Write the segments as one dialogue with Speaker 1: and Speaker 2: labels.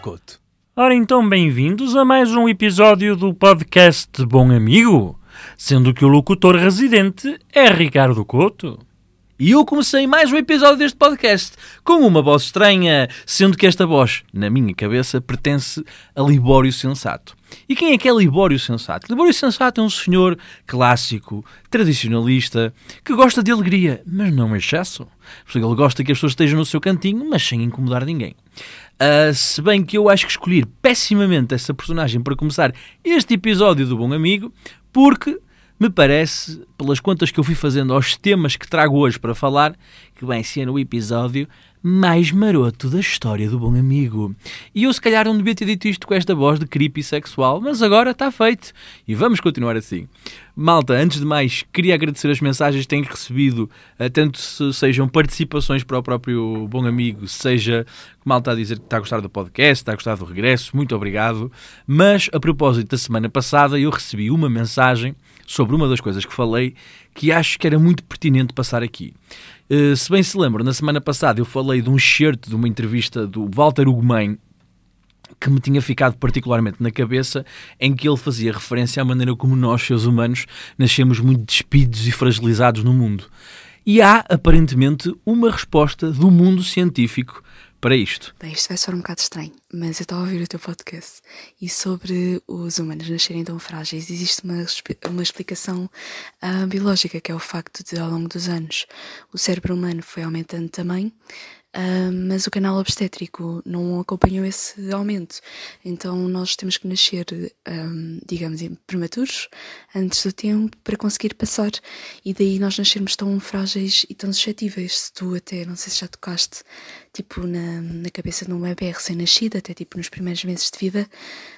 Speaker 1: Couto. Ora então, bem-vindos a mais um episódio do podcast Bom Amigo, sendo que o locutor residente é Ricardo Couto. E eu comecei mais um episódio deste podcast com uma voz estranha, sendo que esta voz, na minha cabeça, pertence a Libório Sensato. E quem é que é Libório Sensato? Libório Sensato é um senhor clássico, tradicionalista, que gosta de alegria, mas não em excesso. Ele gosta que as pessoas estejam no seu cantinho, mas sem incomodar ninguém. Uh, se bem que eu acho que escolhi pessimamente essa personagem para começar este episódio do Bom Amigo, porque me parece, pelas contas que eu fui fazendo aos temas que trago hoje para falar, que vai ser o episódio mais maroto da história do bom amigo. E eu se calhar não devia ter dito isto com esta voz de creepy sexual, mas agora está feito. E vamos continuar assim. Malta, antes de mais, queria agradecer as mensagens que tenho recebido, eh, tanto se sejam participações para o próprio bom amigo, seja malta a dizer que está a gostar do podcast, está a gostar do regresso, muito obrigado. Mas a propósito da semana passada, eu recebi uma mensagem sobre uma das coisas que falei que acho que era muito pertinente passar aqui. Uh, se bem se lembram, na semana passada eu falei de um excerto de uma entrevista do Walter Ugumem que me tinha ficado particularmente na cabeça, em que ele fazia referência à maneira como nós, seres humanos, nascemos muito despidos e fragilizados no mundo. E há, aparentemente, uma resposta do mundo científico para isto.
Speaker 2: Bem, isto vai soar um bocado estranho, mas eu estava a ouvir o teu podcast e sobre os humanos nascerem tão frágeis, existe uma, uma explicação uh, biológica, que é o facto de, ao longo dos anos, o cérebro humano foi aumentando também Uh, mas o canal obstétrico não acompanhou esse aumento. Então nós temos que nascer, um, digamos, prematuros, antes do tempo, para conseguir passar. E daí nós nascermos tão frágeis e tão suscetíveis. Se tu até, não sei se já tocaste, tipo, na, na cabeça de um bebê recém-nascido, até tipo nos primeiros meses de vida,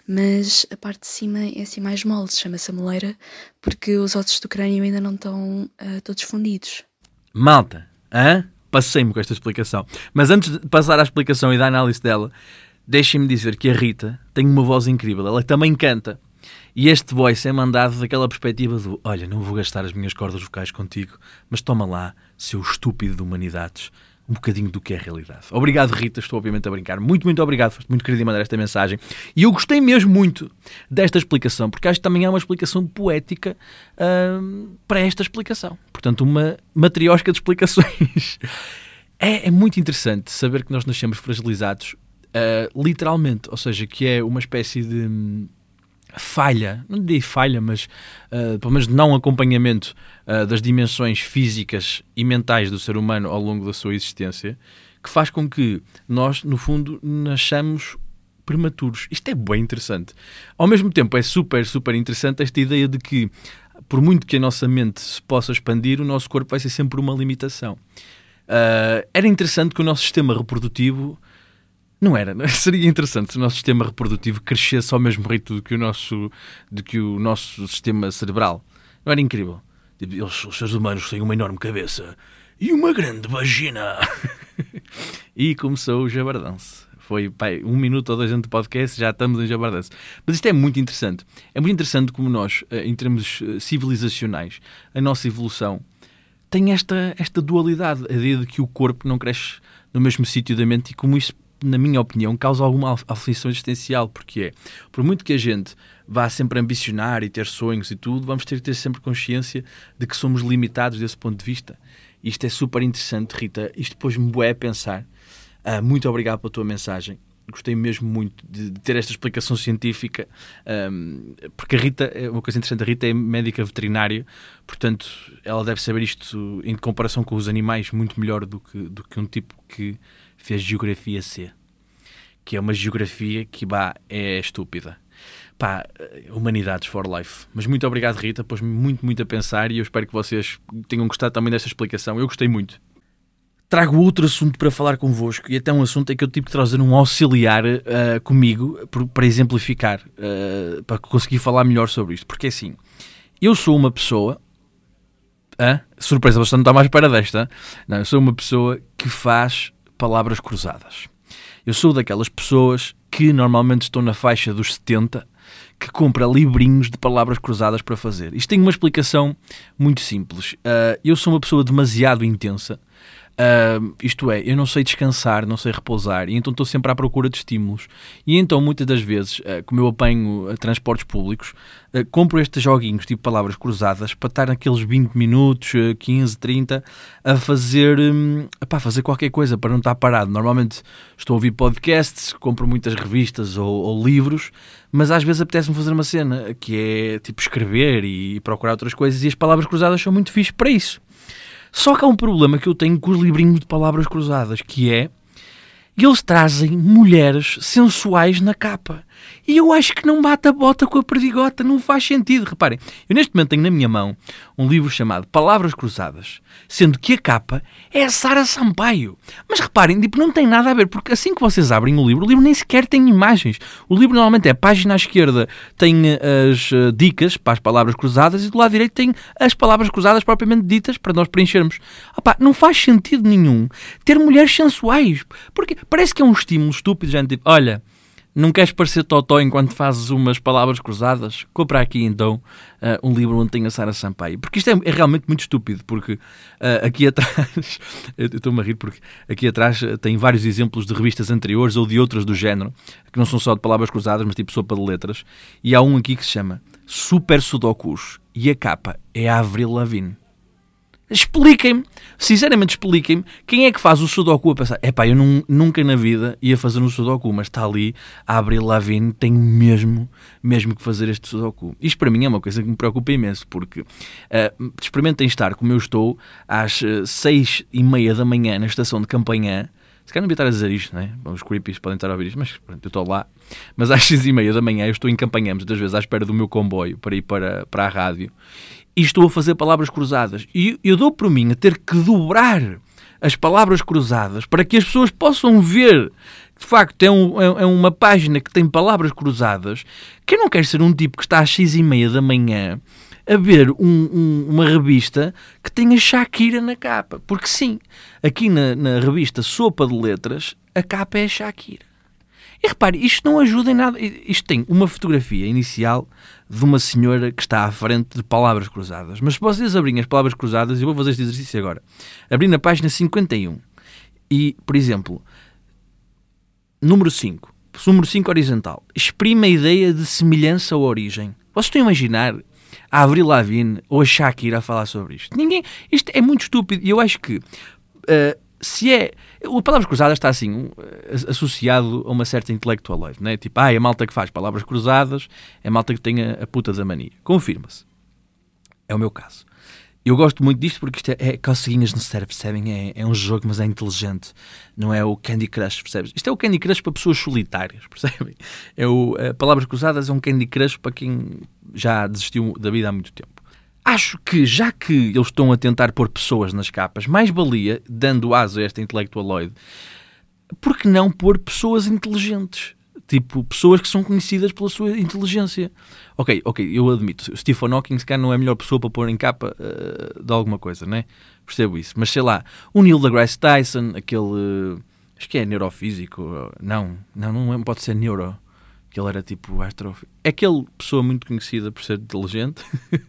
Speaker 2: mas a parte de cima é assim mais mole, chama-se moleira, porque os ossos do crânio ainda não estão uh, todos fundidos.
Speaker 1: Malta, hã? Passei-me com esta explicação. Mas antes de passar à explicação e da análise dela, deixem-me dizer que a Rita tem uma voz incrível. Ela também canta. E este voice é mandado daquela perspectiva do olha, não vou gastar as minhas cordas vocais contigo, mas toma lá, seu estúpido de humanidades um bocadinho do que é a realidade. Obrigado, Rita, estou obviamente a brincar. Muito, muito obrigado, foste muito querido em mandar esta mensagem. E eu gostei mesmo muito desta explicação, porque acho que também há uma explicação poética hum, para esta explicação. Portanto, uma matriosca de explicações. é, é, muito interessante saber que nós nascemos fragilizados, uh, literalmente, ou seja, que é uma espécie de. Falha, não diria falha, mas uh, pelo menos não acompanhamento uh, das dimensões físicas e mentais do ser humano ao longo da sua existência, que faz com que nós, no fundo, nasçamos prematuros. Isto é bem interessante. Ao mesmo tempo, é super, super interessante esta ideia de que, por muito que a nossa mente se possa expandir, o nosso corpo vai ser sempre uma limitação. Uh, era interessante que o nosso sistema reprodutivo não era. Seria interessante se o nosso sistema reprodutivo crescesse ao mesmo ritmo do que o nosso, do que o nosso sistema cerebral. Não era incrível? Tipo, eles, os seres humanos têm uma enorme cabeça e uma grande vagina. e começou o jabardance. Foi pai, um minuto ou dois antes do podcast, já estamos em jabardance. Mas isto é muito interessante. É muito interessante como nós, eh, em termos eh, civilizacionais, a nossa evolução tem esta, esta dualidade, a ideia de que o corpo não cresce no mesmo sítio da mente e como isso na minha opinião, causa alguma aflição existencial, porque é, por muito que a gente vá sempre ambicionar e ter sonhos e tudo, vamos ter que ter sempre consciência de que somos limitados desse ponto de vista. Isto é super interessante, Rita. Isto pôs-me bué a pensar. Uh, muito obrigado pela tua mensagem. Gostei mesmo muito de, de ter esta explicação científica, um, porque a Rita, é uma coisa interessante, a Rita é médica veterinária, portanto, ela deve saber isto em comparação com os animais muito melhor do que, do que um tipo que fez Geografia C, que é uma geografia que bah, é estúpida. Pá, Humanidades for Life. Mas muito obrigado, Rita, pôs-me muito, muito a pensar e eu espero que vocês tenham gostado também desta explicação. Eu gostei muito. Trago outro assunto para falar convosco e até um assunto em que eu tive que trazer um auxiliar uh, comigo para exemplificar, uh, para conseguir falar melhor sobre isto. Porque assim, eu sou uma pessoa Hã? Surpresa, bastante não está mais para desta. Não, eu sou uma pessoa que faz palavras cruzadas. Eu sou daquelas pessoas que normalmente estão na faixa dos 70 que compra livrinhos de palavras cruzadas para fazer. Isto tem uma explicação muito simples. Uh, eu sou uma pessoa demasiado intensa. Uh, isto é, eu não sei descansar, não sei repousar, e então estou sempre à procura de estímulos. E então, muitas das vezes, uh, como eu apanho uh, transportes públicos, compro estes joguinhos, tipo palavras cruzadas, para estar naqueles 20 minutos, 15, 30, a fazer, um, epá, fazer qualquer coisa, para não estar parado. Normalmente estou a ouvir podcasts, compro muitas revistas ou, ou livros, mas às vezes apetece-me fazer uma cena que é tipo escrever e procurar outras coisas, e as palavras cruzadas são muito fixe para isso. Só que há um problema que eu tenho com os livrinhos de palavras cruzadas, que é eles trazem mulheres sensuais na capa. E eu acho que não bate a bota com a perdigota, não faz sentido. Reparem, eu neste momento tenho na minha mão um livro chamado Palavras Cruzadas, sendo que a capa é a Sara Sampaio. Mas reparem, tipo, não tem nada a ver, porque assim que vocês abrem o livro, o livro nem sequer tem imagens. O livro normalmente é página à esquerda, tem eh, as uh, dicas para as palavras cruzadas e do lado direito tem as palavras cruzadas propriamente ditas para nós preenchermos. Opa, não faz sentido nenhum ter mulheres sensuais, porque parece que é um estímulo estúpido, gente. Tipo, olha não queres parecer totó enquanto fazes umas palavras cruzadas? Compra aqui então uh, um livro onde tem a Sara Sampaio. Porque isto é, é, realmente muito estúpido, porque uh, aqui atrás, eu estou-me a rir porque aqui atrás eh, tem vários exemplos de revistas anteriores ou de outras do género, que não são só de palavras cruzadas, mas tipo sopa de letras. E há um aqui que se chama Super Sudokus e a capa é a Avril Lavigne. Expliquem-me, sinceramente expliquem-me, quem é que faz o Sudoku a pensar, epá, eu nunca na vida ia fazer um Sudoku, mas está ali a abrir Lavigne, tenho mesmo, mesmo que fazer este Sudoku. Isto para mim é uma coisa que me preocupa imenso, porque uh, experimentem estar como eu estou às uh, seis e meia da manhã na estação de campanha, se calhar não devia estar a dizer isto, né? Os creepies podem estar a ouvir isto, mas pronto, eu estou lá. Mas às seis e meia da manhã eu estou em campanha, muitas vezes à espera do meu comboio para ir para, para a rádio e estou a fazer palavras cruzadas. E eu dou por mim a ter que dobrar as palavras cruzadas para que as pessoas possam ver de facto é, um, é, é uma página que tem palavras cruzadas que eu não quero ser um tipo que está às seis e meia da manhã a ver um, um, uma revista que tenha Shakira na capa. Porque sim, aqui na, na revista Sopa de Letras, a capa é Shakira. E repare, isto não ajuda em nada. Isto tem uma fotografia inicial de uma senhora que está à frente de palavras cruzadas. Mas se vocês abrirem as palavras cruzadas, eu vou fazer este exercício agora. Abrindo a página 51 e, por exemplo, número 5, número 5 horizontal, exprime a ideia de semelhança ou origem. Vocês estão a imaginar a Avril Lavigne ou a Shakira a falar sobre isto? Ninguém. Isto é muito estúpido e eu acho que. Uh, se é. O Palavras Cruzadas está assim, associado a uma certa intelectualoide, né? Tipo, ah, é a malta que faz palavras cruzadas, é a malta que tem a, a puta da mania. Confirma-se. É o meu caso. Eu gosto muito disto porque isto é, é coceguinhas no cérebro, percebem? É, é, um jogo, mas é inteligente. Não é o Candy Crush, percebes? Isto é o Candy Crush para pessoas solitárias, percebem? É o, é, Palavras Cruzadas é um Candy Crush para quem já desistiu da vida há muito tempo. Acho que, já que eles estão a tentar pôr pessoas nas capas, mais valia, dando aso a esta intelectualoide, por que não pôr pessoas inteligentes? Tipo, pessoas que são conhecidas pela sua inteligência. Ok, ok, eu admito. Stephen Hawking, se calhar, não é a melhor pessoa para pôr em capa uh, de alguma coisa, né? Percebo isso. Mas sei lá, o Neil deGrasse Tyson, aquele. Uh, acho que é neurofísico. Não, não, não pode ser neuro. Que ele era tipo astrofísico. É aquele pessoa muito conhecida por ser inteligente.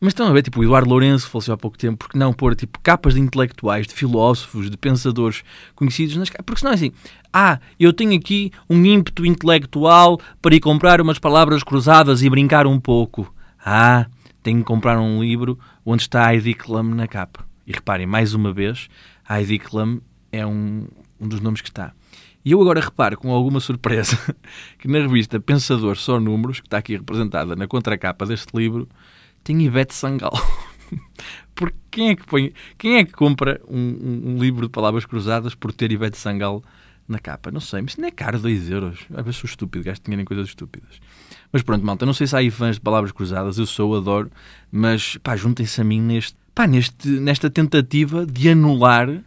Speaker 1: Mas estão a ver, tipo, o Eduardo Lourenço faleceu há pouco tempo, porque não pôr, tipo, capas de intelectuais, de filósofos, de pensadores conhecidos nas capas? Porque senão é assim, ah, eu tenho aqui um ímpeto intelectual para ir comprar umas palavras cruzadas e brincar um pouco. Ah, tenho que comprar um livro onde está Heidi Klum na capa. E reparem, mais uma vez, Heidi Klum é um, um dos nomes que está. E eu agora reparo com alguma surpresa que na revista Pensador Só Números, que está aqui representada na contracapa deste livro, tem Ivete Sangal. Porque quem é que põe, quem é que compra um, um, livro de palavras cruzadas por ter Ivete Sangal na capa? Não sei, mas não é caro 2 euros. Às vezes sou estúpido, gasto dinheiro em coisas estúpidas. Mas pronto, malta, não sei se há aí fãs de palavras cruzadas, eu sou, adoro, mas pá, juntem-se a mim neste, pá, neste, nesta tentativa de anular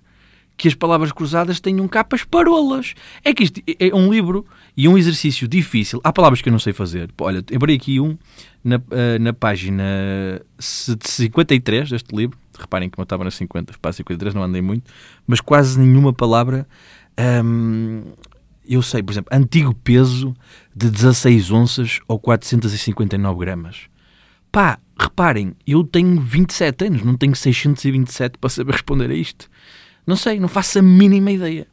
Speaker 1: que as palavras cruzadas tenham capas parolas. É que isto é um livro e um exercício difícil. Há palavras que eu não sei fazer. Olha, abri aqui um na, uh, na página 53 deste livro. Reparem que eu estava na 50, para 53 não andei muito, mas quase nenhuma palavra um, eu sei, por exemplo, antigo peso de 16 onças ou 459 gramas. Pá, reparem, eu tenho 27 anos, não tenho 627 para saber responder a isto. Não sei, não faço a mínima ideia.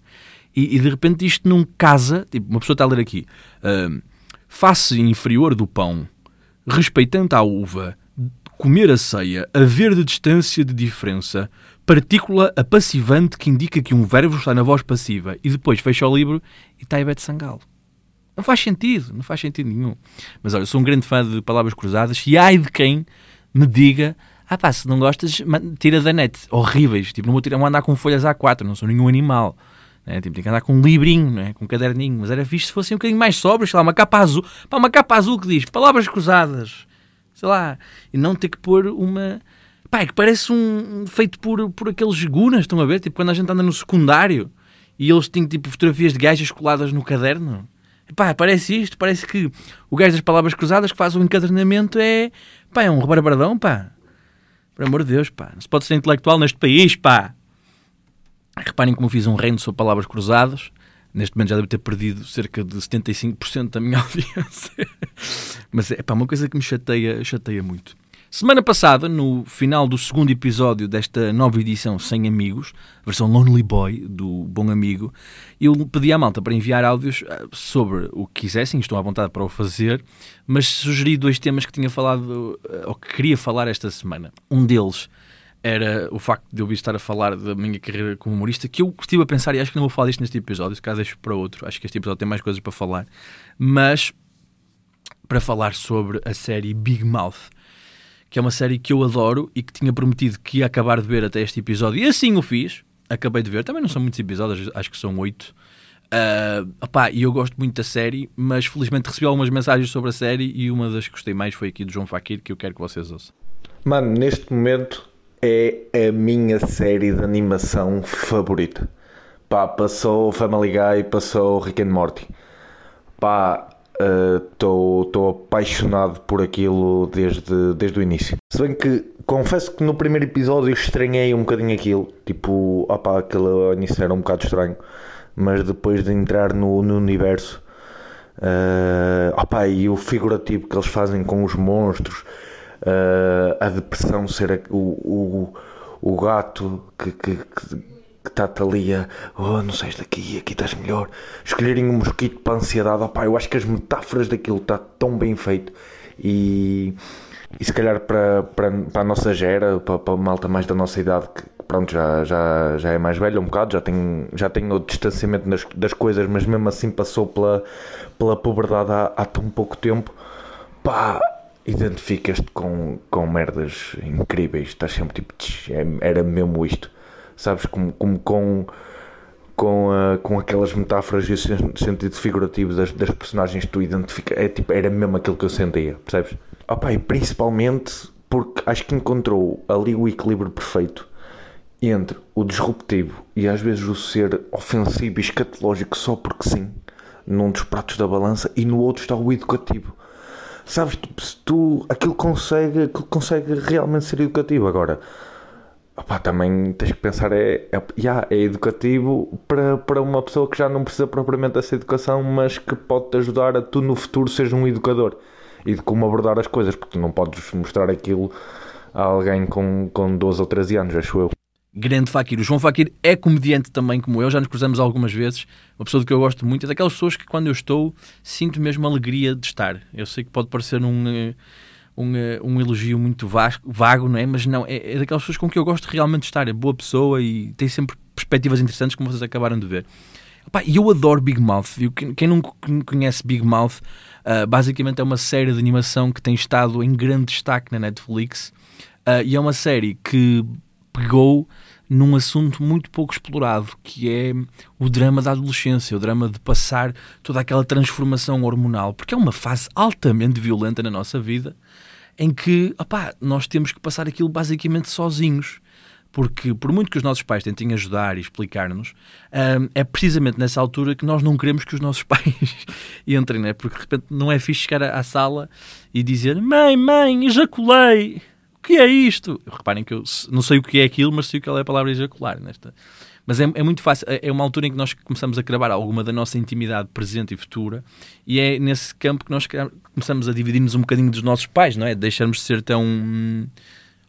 Speaker 1: E, e de repente isto não casa, tipo, uma pessoa está a ler aqui, uh, face inferior do pão, respeitando a uva, comer a ceia, haver de distância de diferença, partícula apassivante que indica que um verbo está na voz passiva e depois fecha o livro e está Ivete Sangalo. Não faz sentido, não faz sentido nenhum. Mas olha, eu sou um grande fã de palavras cruzadas e ai de quem me diga ah pá, se não gostas, tira da net. Horríveis. Tipo, não vou, tirar, vou andar com folhas A4, não sou nenhum animal. Né? Tipo, tem que andar com um livrinho, né? com um caderninho. Mas era fixe se fossem um bocadinho mais sobres, sei lá, uma capa azul. Pá, uma capa azul que diz palavras cruzadas. Sei lá. E não ter que pôr uma... Pá, é que parece um, feito por, por aqueles gunas, estão a ver? Tipo, quando a gente anda no secundário e eles têm tipo fotografias de gajas coladas no caderno. Pá, parece isto, parece que o gajo das palavras cruzadas que faz o encadernamento é, pá, é um rebarbardão, pá. Por amor de Deus, pá. Não se pode ser intelectual neste país, pá. Reparem como fiz um reino sobre palavras cruzadas. Neste momento já devo ter perdido cerca de 75% da minha audiência. Mas é pá, uma coisa que me chateia, chateia muito. Semana passada, no final do segundo episódio desta nova edição Sem Amigos, versão Lonely Boy, do Bom Amigo, eu pedi à malta para enviar áudios ah, sobre o que quisessem, estou à vontade para o fazer, mas sugeri dois temas que tinha falado, ah, ou que queria falar esta semana. Um deles era o facto de eu estar a falar da minha carreira como humorista, que eu estive a pensar, e acho que não vou falar disto neste episódio, se caso deixo para outro, acho que este episódio tem mais coisas para falar, mas para falar sobre a série Big Mouth que é uma série que eu adoro e que tinha prometido que ia acabar de ver até este episódio. E assim o fiz. Acabei de ver. Também não são muitos episódios, acho que são oito. Uh, opá, e eu gosto muito da série, mas felizmente recebi algumas mensagens sobre a série e uma das que gostei mais foi aqui do João Fakir, que eu quero que vocês ouçam.
Speaker 3: Mano, neste momento é a minha série de animação favorita. Pá, passou Family Guy, passou Rick and Morty. Pá, Estou uh, apaixonado por aquilo desde, desde o início. Se bem que confesso que no primeiro episódio estranhei um bocadinho aquilo. Tipo, opá, aquilo início era um bocado estranho. Mas depois de entrar no, no universo, uh, opá, e o figurativo que eles fazem com os monstros, uh, a depressão ser o, o, o gato que, que, que que está-te ali a oh, não sais daqui, aqui estás melhor. Escolherem um mosquito para a ansiedade, opá, eu acho que as metáforas daquilo está tão bem feito e, e se calhar para, para, para a nossa gera, para, para a malta mais da nossa idade, que pronto, já, já, já é mais velho um bocado, já tem, já tem o distanciamento das, das coisas, mas mesmo assim passou pela, pela puberdade há, há tão pouco tempo, pá, identificas-te com, com merdas incríveis, estás sempre tipo, é, era mesmo isto sabes? Como, como com, com, uh, com aquelas metáforas e o sentido figurativo das, das personagens que tu identificas. É, tipo, era mesmo aquilo que eu sentia, percebes? Opa, e principalmente porque acho que encontrou ali o equilíbrio perfeito entre o disruptivo e às vezes o ser ofensivo e escatológico só porque sim, num dos pratos da balança, e no outro está o educativo. Sabes, tipo, tu aquilo consegue, aquilo consegue realmente ser educativo. Agora, Opa, também tens que pensar, é, é, yeah, é educativo para, para uma pessoa que já não precisa propriamente dessa educação, mas que pode te ajudar a tu no futuro seres um educador e de como abordar as coisas, porque tu não podes mostrar aquilo a alguém com, com 12 ou 13 anos, acho eu.
Speaker 1: Grande Fakir. O João Fakir é comediante também, como eu, já nos cruzamos algumas vezes. Uma pessoa que eu gosto muito, é daquelas pessoas que quando eu estou sinto mesmo alegria de estar. Eu sei que pode parecer um eh, um, eh, um elogio muito vago, vago, não é? Mas não, é, é daquelas pessoas com que eu gosto realmente de estar. É boa pessoa e tem sempre perspectivas interessantes, como vocês acabaram de ver. E eu adoro Big Mouth. Quem não conhece Big Mouth, uh, basicamente é uma série de animação que tem estado em grande destaque na Netflix. Uh, e é uma série que pegou num assunto muito pouco explorado, que é o drama da adolescência, o drama de passar toda aquela transformação hormonal, porque é uma fase altamente violenta na nossa vida em que opá, nós temos que passar aquilo basicamente sozinhos. Porque, por muito que os nossos pais tentem ajudar e explicar-nos, hum, é precisamente nessa altura que nós não queremos que os nossos pais entrem, né? porque de repente não é fixe chegar à sala e dizer: Mãe, mãe, ejaculei. O que é isto? Reparem que eu não sei o que é aquilo, mas sei o que é a palavra ejacular nesta, Mas é, é, muito fácil, é, é uma altura em que nós começamos a cravar alguma da nossa intimidade presente e futura, e é nesse campo que nós começamos a dividir-nos um bocadinho dos nossos pais, não é? Deixarmos de ser tão.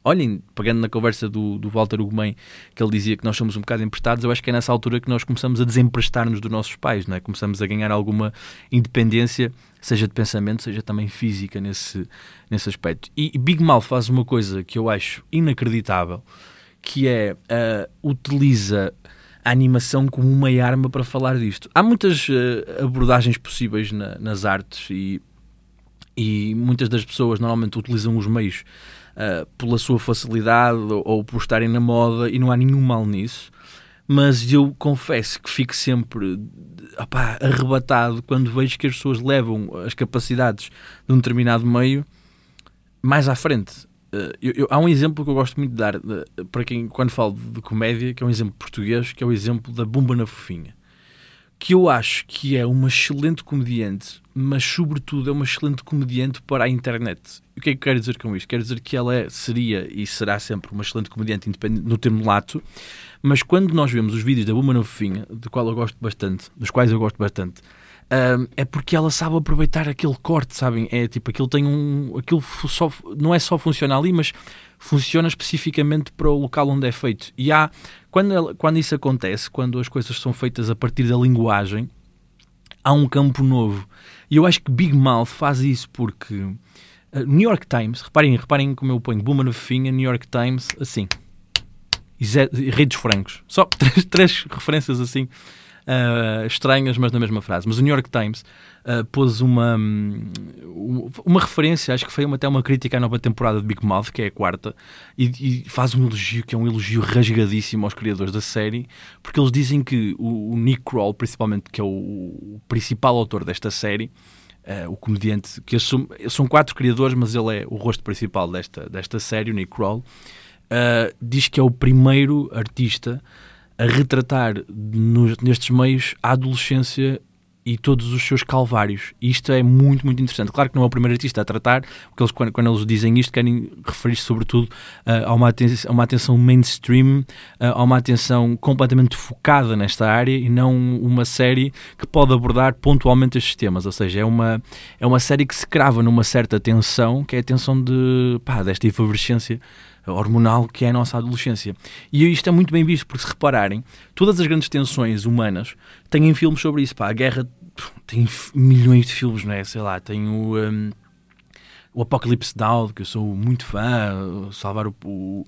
Speaker 1: Olhem, pegando na conversa do, do Walter Ugumem, que ele dizia que nós somos um bocado emprestados, eu acho que é nessa altura que nós começamos a desemprestar-nos dos nossos pais, não é? Começamos a ganhar alguma independência, seja de pensamento, seja também física, nesse, nesse aspecto. E Big Mouth faz uma coisa que eu acho inacreditável, que é uh, utiliza a animação como uma arma para falar disto. Há muitas uh, abordagens possíveis na, nas artes e, e muitas das pessoas normalmente utilizam os meios uh, pela sua facilidade ou, ou, por estarem na moda e não há nenhum mal nisso. Mas eu confesso que fico sempre opá, arrebatado quando vejo que as pessoas levam as capacidades de um determinado meio mais à frente. Uh, eu, eu, há um exemplo que eu gosto muito de dar uh, para quem, quando falo de comédia, que é um exemplo português, que é o exemplo da Bumba na Fofinha. Que eu acho que é uma excelente comediante, mas sobretudo é uma excelente comediante para a internet. O que é que quero dizer com isto? Quero dizer que ela é, seria e será sempre uma excelente comediante independente no termo lato, mas quando nós vemos os vídeos da Bumba na Fofinha, do qual eu gosto bastante, dos quais eu gosto bastante, um, é porque ela sabe aproveitar aquele corte, sabem? É tipo, aquilo tem um. Aquilo só, não é só funciona ali, mas funciona especificamente para o local onde é feito. E há. Quando, ela, quando isso acontece, quando as coisas são feitas a partir da linguagem, há um campo novo. E eu acho que Big Mouth faz isso porque. Uh, New York Times, reparem, reparem como eu ponho Boomer no Finha, New York Times, assim. E redes francos. Só três, três referências assim uh, estranhas, mas na mesma frase. Mas o New York Times uh, pôs uma, uma referência, acho que foi uma, até uma crítica à nova temporada de Big Mouth, que é a quarta, e, e, faz um elogio que é um elogio rasgadíssimo aos criadores da série, porque eles dizem que o, o Nick Kroll, principalmente, que é o, o principal autor desta série, Uh, o comediante, que assume, são quatro criadores, mas ele é o rosto principal desta, desta série, o Nick Kroll, uh, diz que é o primeiro artista a retratar nos, nestes meios a adolescência e todos os seus calvários. E isto é muito, muito interessante. Claro que não é o primeiro artista a tratar, porque eles, quando, quando eles dizem isto, querem referir-se sobretudo uh, a, uma atenção, a uma atenção mainstream, uh, a uma atenção completamente focada nesta área e não uma série que pode abordar pontualmente estes temas. Ou seja, é uma, é uma série que se crava numa certa tensão, que é a tensão de, pá, desta efervescência hormonal que é a nossa adolescência. E isto é muito bem visto, porque se repararem, todas as grandes tensões humanas têm filmes sobre isso. Pá, a guerra tem milhões de filmes, não é? Sei lá, tem o. Um, o Apocalypse Now, que eu sou muito fã, salvar o, o,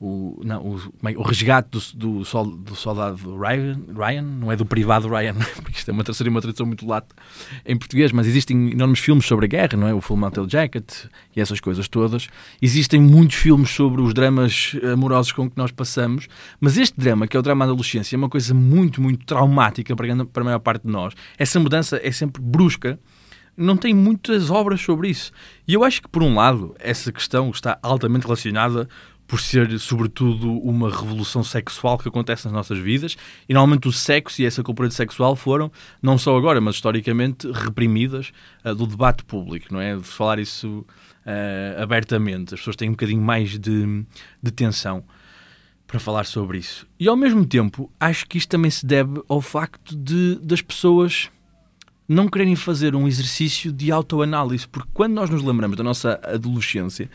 Speaker 1: o, não, o, é, o resgate do, do, sol, do soldado Ryan, Ryan, não é do privado Ryan, porque isto é uma, seria uma tradução muito lata em português, mas existem enormes filmes sobre a guerra, não é? O Full Metal Jacket e essas coisas todas. Existem muitos filmes sobre os dramas amorosos com que nós passamos, mas este drama, que é o drama da adolescência, é uma coisa muito, muito traumática para, para a maior parte de nós. Essa mudança é sempre brusca não tem muitas obras sobre isso. E eu acho que, por um lado, essa questão está altamente relacionada por ser, sobretudo, uma revolução sexual que acontece nas nossas vidas. E normalmente o sexo e essa cultura sexual foram, não só agora, mas historicamente, reprimidas uh, do debate público, não é? De falar isso uh, abertamente. As pessoas têm um bocadinho mais de, de tensão para falar sobre isso. E ao mesmo tempo, acho que isto também se deve ao facto de das pessoas não quererem fazer um exercício de autoanálise, porque quando nós nos lembramos da nossa adolescência,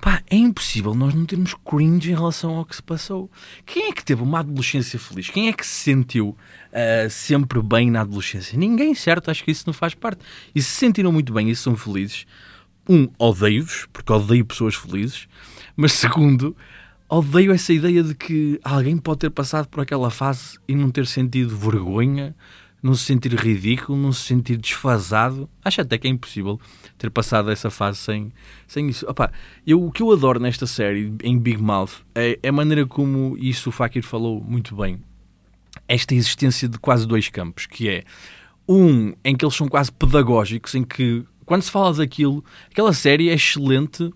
Speaker 1: Pá, é impossível nós não termos cringe em relação ao que se passou. Quem é que teve uma adolescência feliz? Quem é que se sentiu uh, sempre bem na adolescência? Ninguém, certo? Acho que isso não faz parte. E se sentiram muito bem e são felizes, um, odeio-vos, porque odeio pessoas felizes, mas segundo, odeio essa ideia de que alguém pode ter passado por aquela fase e não ter sentido vergonha, não se sentir ridículo, não se sentir desfasado. Acho até que é impossível ter passado essa fase sem, sem isso. Opa, eu, o que eu adoro nesta série, em Big Mouth, é, é a maneira como isso o Fakir falou muito bem. Esta existência de quase dois campos, que é um em que eles são quase pedagógicos, em que quando se fala daquilo, aquela série é excelente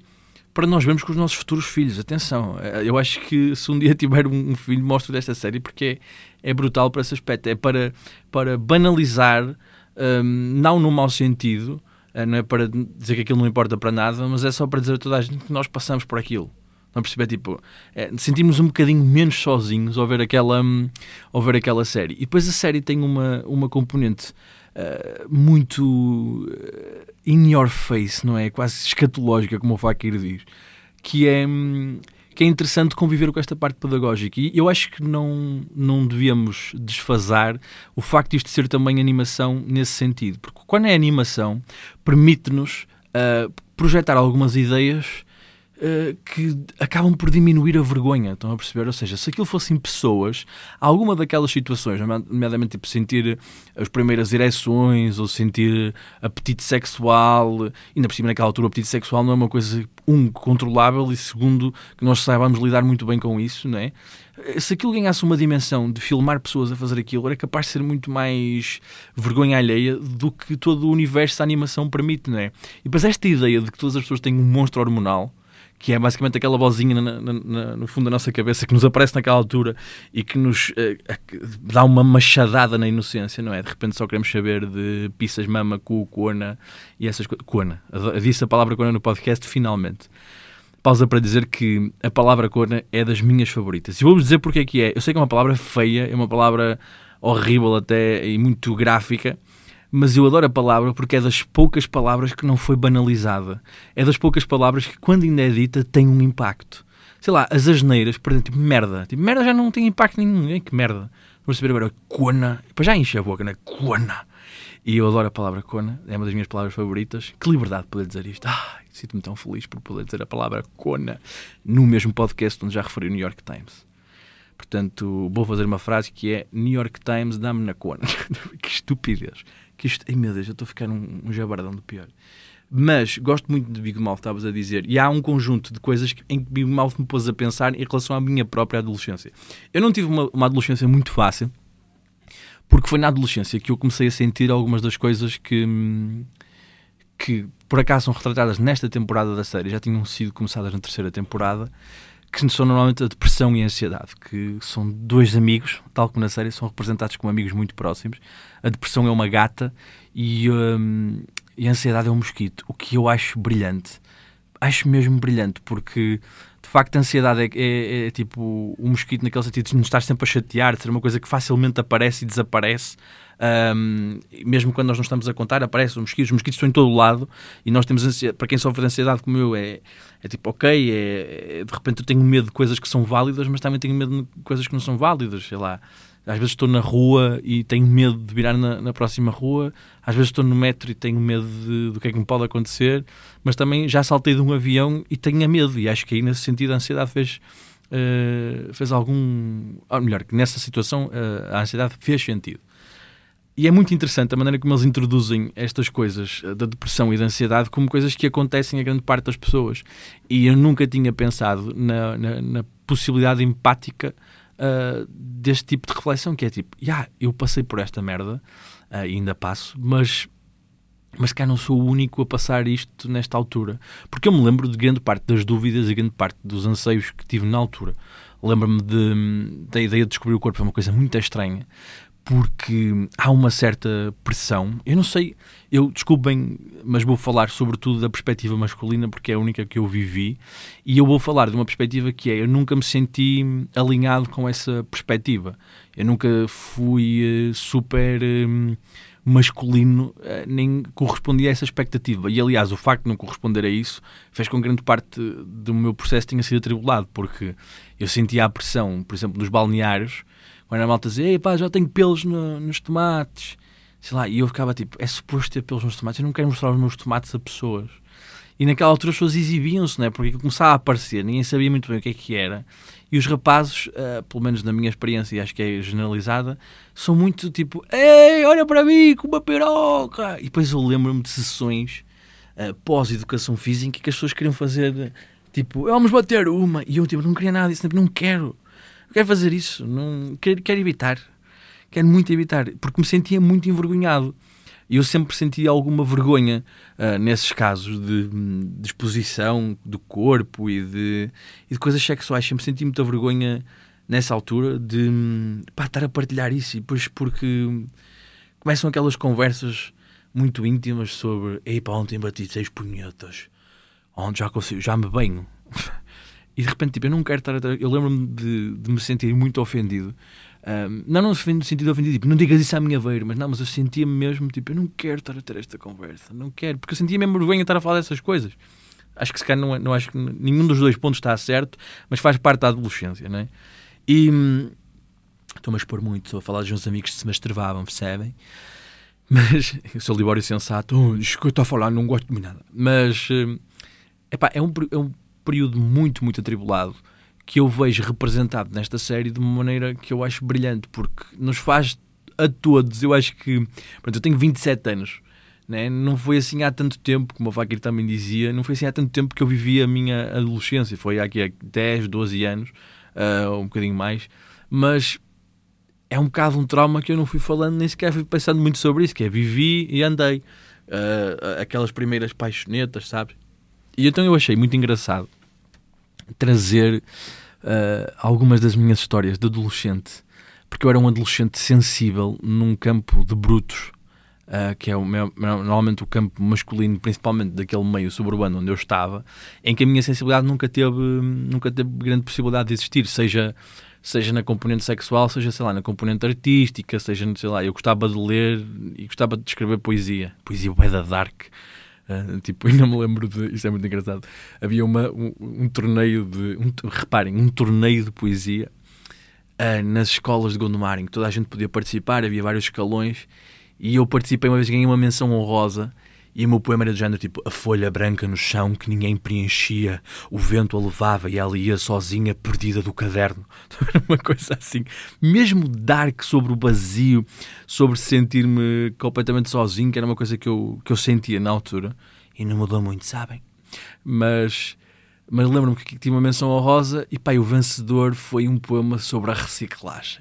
Speaker 1: para nós vermos com os nossos futuros filhos. Atenção, eh, eu acho que se um dia tiver um filho, mostro desta série porque é, é brutal para esse aspecto. É para, para banalizar, um, não no mau sentido, não é para dizer que aquilo não importa para nada, mas é só para dizer a toda a gente que nós passamos por aquilo. Não perceber, tipo, é, sentimos um bocadinho menos sozinhos ao ver aquela, hum, ao ver aquela série. E depois a série tem uma, uma componente uh, muito uh, in your face, não é? Quase escatológica, como o Fakir diz, que é. Que é interessante conviver com esta parte pedagógica. E eu acho que não, não devíamos desfasar o facto de isto ser também animação nesse sentido. Porque quando é animação, permite-nos uh, projetar algumas ideias Uh, que acabam por diminuir a vergonha, estão a perceber? Ou seja, se aquilo fossem pessoas, alguma daquelas situações, nomeadamente tipo sentir as primeiras ereções ou sentir apetite sexual, ainda por cima naquela altura o apetite sexual não é uma coisa, um, controlável e segundo, que nós saibamos lidar muito bem com isso, não é? Se aquilo ganhasse uma dimensão de filmar pessoas a fazer aquilo, era capaz de ser muito mais vergonha alheia do que todo o universo da animação permite, não é? E depois esta ideia de que todas as pessoas têm um monstro hormonal que é basicamente aquela vozinha na, na, na, no fundo da nossa cabeça que nos aparece naquela altura e que nos uh, dá uma machadada na inocência, não é? De repente só queremos saber de pizzas, mama, cu, cona e essas coisas. Cona. Disse a palavra cona no podcast, finalmente. Pausa para dizer que a palavra cona é das minhas favoritas. E vou-vos dizer porque é que é. Eu sei que é uma palavra feia, é uma palavra horrível até e muito gráfica, mas eu adoro a palavra porque é das poucas palavras que não foi banalizada. É das poucas palavras que, quando ainda é dita, tem um impacto. Sei lá, as asneiras, por exemplo, tipo merda. Tipo, merda já não tem impacto nenhum. Que merda. Vamos saber agora, cona. Depois já enche a boca, né? Cona. E eu adoro a palavra cona. É uma das minhas palavras favoritas. Que liberdade de poder dizer isto. Ai, sinto-me tão feliz por poder dizer a palavra cona no mesmo podcast onde já referi o New York Times. Portanto, vou fazer uma frase que é New York Times dá-me na cona. que estupidez que isto, ai meu Deus, eu estou a ficar um, um jabardão do pior. Mas gosto muito de Big Mouth, estavas a dizer, e há um conjunto de coisas em que Big Mouth me pôs a pensar em relação à minha própria adolescência. Eu não tive uma, uma adolescência muito fácil, porque foi na adolescência que eu comecei a sentir algumas das coisas que, que por acaso são retratadas nesta temporada da série, já tinham sido começadas na terceira temporada, que são normalmente a depressão e a ansiedade, que são dois amigos, tal como na série, são representados como amigos muito próximos. A depressão é uma gata e, um, e a ansiedade é um mosquito, o que eu acho brilhante. Acho mesmo brilhante, porque de facto a ansiedade é, é, é tipo um mosquito naquele sentido de nos estar sempre a chatear, de ser uma coisa que facilmente aparece e desaparece. Um, mesmo quando nós não estamos a contar, aparecem os mosquitos, os mosquitos estão em todo o lado e nós temos ansiedade. Para quem sofre de ansiedade como eu, é, é tipo, ok, é, é, de repente eu tenho medo de coisas que são válidas, mas também tenho medo de coisas que não são válidas, sei lá. Às vezes estou na rua e tenho medo de virar na, na próxima rua, às vezes estou no metro e tenho medo do que é que me pode acontecer, mas também já saltei de um avião e tenho medo, e acho que aí nesse sentido a ansiedade fez, uh, fez algum. Ou melhor, que nessa situação uh, a ansiedade fez sentido. E é muito interessante a maneira como eles introduzem estas coisas eh, da depressão e da ansiedade como coisas que acontecem a grande parte das pessoas. E eu nunca tinha pensado na, na, na possibilidade empática uh, deste tipo de reflexão, que é tipo, já, yeah, eu passei por esta merda, uh, ainda passo, mas mas cá não sou o único a passar isto nesta altura. Porque eu me lembro de grande parte das dúvidas e grande parte dos anseios que tive na altura. Lembro-me da ideia de descobrir o corpo, é uma coisa muito estranha porque há uma certa pressão. Eu não sei, eu desculpem, mas vou falar sobretudo da perspectiva masculina porque é a única que eu vivi e eu vou falar de uma perspectiva que é eu nunca me senti alinhado com essa perspectiva. Eu nunca fui uh, super uh, masculino, uh, nem correspondi a essa expectativa. E aliás, o facto de não corresponder a isso fez com que grande parte do meu processo tenha sido atribulado, porque eu sentia a pressão, por exemplo, dos balneários quando a malta dizia, pá, já tenho pelos no, nos tomates. Sei lá, e eu ficava tipo, é suposto ter pelos nos tomates, eu não quero mostrar os meus tomates a pessoas. E naquela altura as pessoas exibiam-se, né? porque começava a aparecer, ninguém sabia muito bem o que é que era. E os rapazes, uh, pelo menos na minha experiência, e acho que é generalizada, são muito tipo, ei, olha para mim, com uma piroca! E depois eu lembro-me de sessões uh, pós-educação física que as pessoas queriam fazer, tipo, vamos bater uma. E eu tipo, não queria nada disso, não quero quero fazer isso, não quero, quero evitar. Quero muito evitar, porque me sentia muito envergonhado. E eu sempre senti alguma vergonha uh, nesses casos de, de, exposição do corpo e de, e de coisas sexuais. Sempre senti muita vergonha nessa altura de pá, estar a partilhar isso. E depois, porque começam aquelas conversas muito íntimas sobre: Ei, pá, ontem bati seis punhetas, onde já consigo, já me banho. E de repente, tipo, eu não quero estar a. Eu lembro-me de, de me sentir muito ofendido. Um, não no sentido ofendido, tipo, não digas isso à minha veira, mas não, mas eu sentia-me mesmo, tipo, eu não quero estar a ter esta conversa, não quero, porque eu sentia mesmo vergonha estar a falar dessas coisas. Acho que se calhar não, é, não acho que nenhum dos dois pontos está certo, mas faz parte da adolescência, não é? E estou-me a expor muito, estou a falar de uns amigos que se masturbavam, percebem? Mas eu sou libório sensato, oh, isto que eu estou a falar, não gosto de nada. Mas hum, epá, é, um, é um período muito, muito atribulado que eu vejo representado nesta série de uma maneira que eu acho brilhante, porque nos faz a todos. Eu acho que. Pronto, eu tenho 27 anos. Né? Não foi assim há tanto tempo, como o Fakir também dizia, não foi assim há tanto tempo que eu vivi a minha adolescência. Foi aqui há 10, 12 anos, uh, um bocadinho mais. Mas é um bocado um trauma que eu não fui falando, nem sequer fui pensando muito sobre isso, que é vivi e andei. Uh, aquelas primeiras paixonetas, sabes? E então eu achei muito engraçado trazer uh, algumas das minhas histórias de adolescente, porque eu era um adolescente sensível num campo de brutos, uh, que é o meu, normalmente o campo masculino, principalmente daquele meio suburbano onde eu estava, em que a minha sensibilidade nunca teve, nunca teve grande possibilidade de existir, seja seja na componente sexual, seja, sei lá, na componente artística, seja, sei lá, eu gostava de ler e gostava de escrever poesia, poesia bué da dark, Uh, tipo, ainda me lembro de. Isto é muito engraçado. Havia uma, um, um torneio de. Um, reparem, um torneio de poesia uh, nas escolas de Gondomar, em que toda a gente podia participar, havia vários escalões. E eu participei uma vez, ganhei uma menção honrosa. E o meu poema era do género tipo: A folha branca no chão que ninguém preenchia, o vento a levava e ela ia sozinha, perdida do caderno. uma coisa assim, mesmo dark sobre o vazio, sobre sentir-me completamente sozinho, que era uma coisa que eu, que eu sentia na altura. E não mudou muito, sabem? Mas, mas lembro-me que tinha uma menção honrosa e pá, o vencedor foi um poema sobre a reciclagem.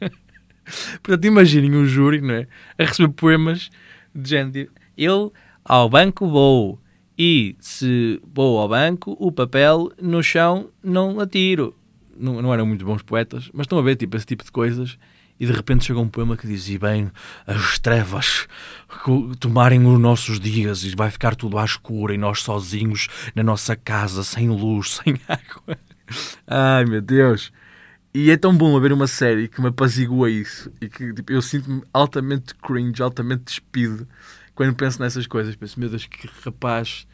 Speaker 1: Portanto, imaginem um júri, não é? A receber poemas de gente eu ao banco vou. E se vou ao banco, o papel no chão não atiro. Não, não eram muito bons poetas, mas estão a ver tipo, esse tipo de coisas. E de repente chega um poema que diz: E bem, as trevas tomarem os nossos dias e vai ficar tudo à escura e nós sozinhos na nossa casa, sem luz, sem água. Ai meu Deus! E é tão bom haver uma série que me apazigua isso e que tipo, eu sinto-me altamente cringe, altamente despido quando penso nessas coisas, penso, meu Deus, que rapaz.